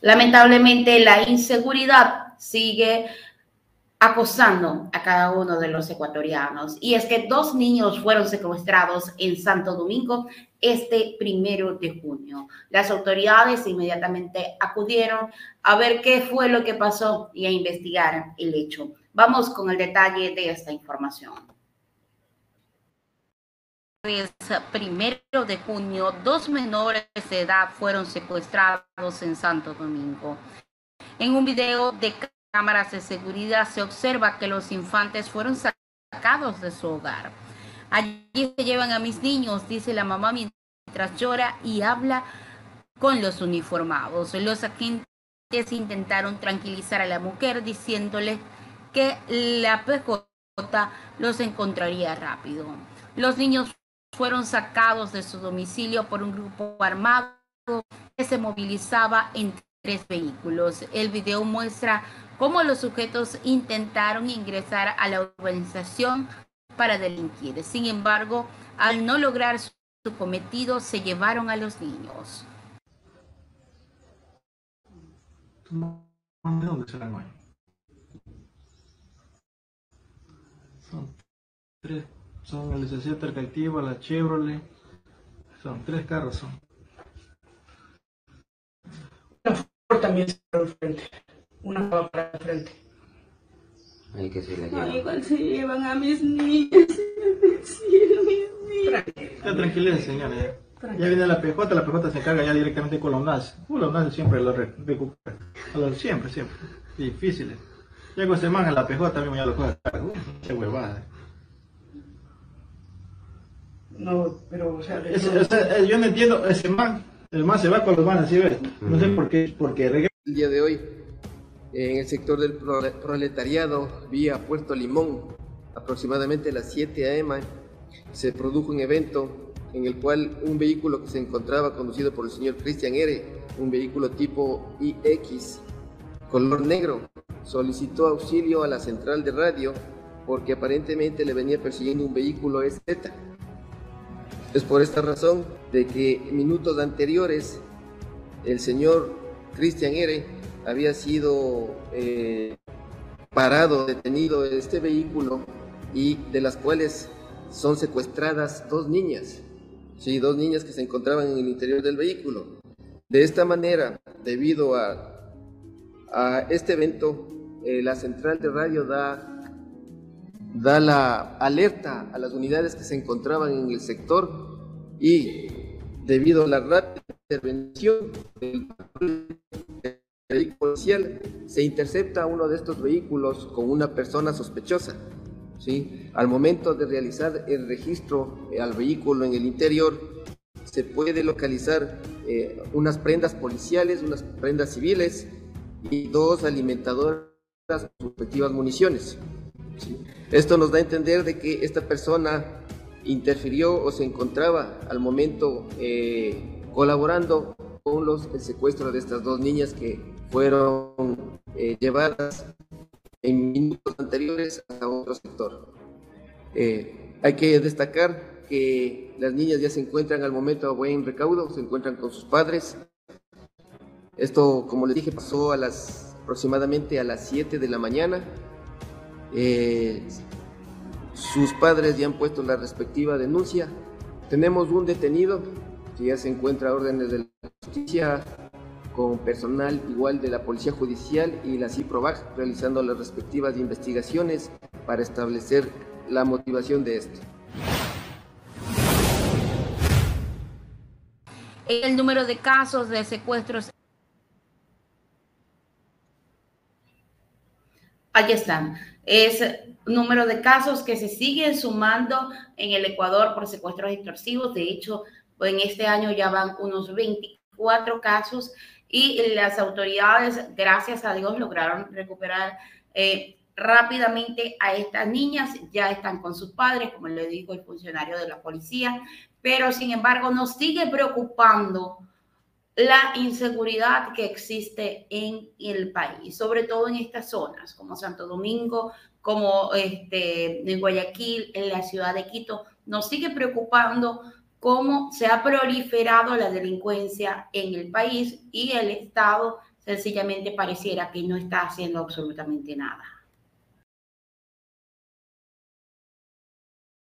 Lamentablemente la inseguridad sigue acosando a cada uno de los ecuatorianos. Y es que dos niños fueron secuestrados en Santo Domingo este primero de junio. Las autoridades inmediatamente acudieron a ver qué fue lo que pasó y a investigar el hecho. Vamos con el detalle de esta información. Primero de junio, dos menores de edad fueron secuestrados en Santo Domingo. En un video de cámaras de seguridad se observa que los infantes fueron sacados de su hogar. Allí se llevan a mis niños, dice la mamá mientras llora y habla con los uniformados. Los agentes intentaron tranquilizar a la mujer diciéndole que la PJ los encontraría rápido. Los niños fueron sacados de su domicilio por un grupo armado que se movilizaba en tres vehículos. El video muestra cómo los sujetos intentaron ingresar a la urbanización para delinquir. Sin embargo, al no lograr su cometido, se llevaron a los niños. tres, son el licenciado Activa, la Chevrolet, son tres carros son. también se frente una va para el frente. Ay, que se la llevan. Ay, igual se llevan a mis niños. cielo, mis niños. Está tranquila, señora. Ya. viene la PJ, la PJ se encarga ya directamente con los NAS. Uh, los NAS siempre lo recupera. Siempre, siempre. Difíciles. Ya con ese man en la PJ también ya lo puede Uh, qué huevada. No, pero, o sea, eh, yo no entiendo, ese man, el man se va con los manos, así ves. No sé por qué, porque el día de hoy en el sector del proletariado, vía Puerto Limón, aproximadamente a las 7 a.m., se produjo un evento en el cual un vehículo que se encontraba conducido por el señor Cristian R., un vehículo tipo iX, color negro, solicitó auxilio a la central de radio porque aparentemente le venía persiguiendo un vehículo SZ. Es por esta razón de que minutos anteriores el señor Cristian R había sido eh, parado, detenido este vehículo y de las cuales son secuestradas dos niñas, sí, dos niñas que se encontraban en el interior del vehículo. De esta manera, debido a, a este evento, eh, la central de radio da, da la alerta a las unidades que se encontraban en el sector y debido a la rápida intervención del policial, se intercepta uno de estos vehículos con una persona sospechosa. ¿sí? Al momento de realizar el registro eh, al vehículo en el interior, se puede localizar eh, unas prendas policiales, unas prendas civiles y dos alimentadoras con respectivas municiones. Esto nos da a entender de que esta persona interfirió o se encontraba al momento eh, colaborando con los, el secuestro de estas dos niñas que fueron eh, llevadas en minutos anteriores a otro sector. Eh, hay que destacar que las niñas ya se encuentran al momento a buen recaudo, se encuentran con sus padres. Esto, como les dije, pasó aproximadamente a las 7 de la mañana. Eh, sus padres ya han puesto la respectiva denuncia. Tenemos un detenido que ya se encuentra a órdenes de la justicia con personal igual de la Policía Judicial y la CIPROVAC realizando las respectivas investigaciones para establecer la motivación de esto. El número de casos de secuestros. Aquí están. Es número de casos que se siguen sumando en el Ecuador por secuestros extorsivos. De hecho, en este año ya van unos 24 casos y las autoridades, gracias a Dios, lograron recuperar eh, rápidamente a estas niñas, ya están con sus padres, como le dijo el funcionario de la policía, pero sin embargo nos sigue preocupando la inseguridad que existe en el país, sobre todo en estas zonas como Santo Domingo, como este, en Guayaquil, en la ciudad de Quito, nos sigue preocupando cómo se ha proliferado la delincuencia en el país y el Estado sencillamente pareciera que no está haciendo absolutamente nada.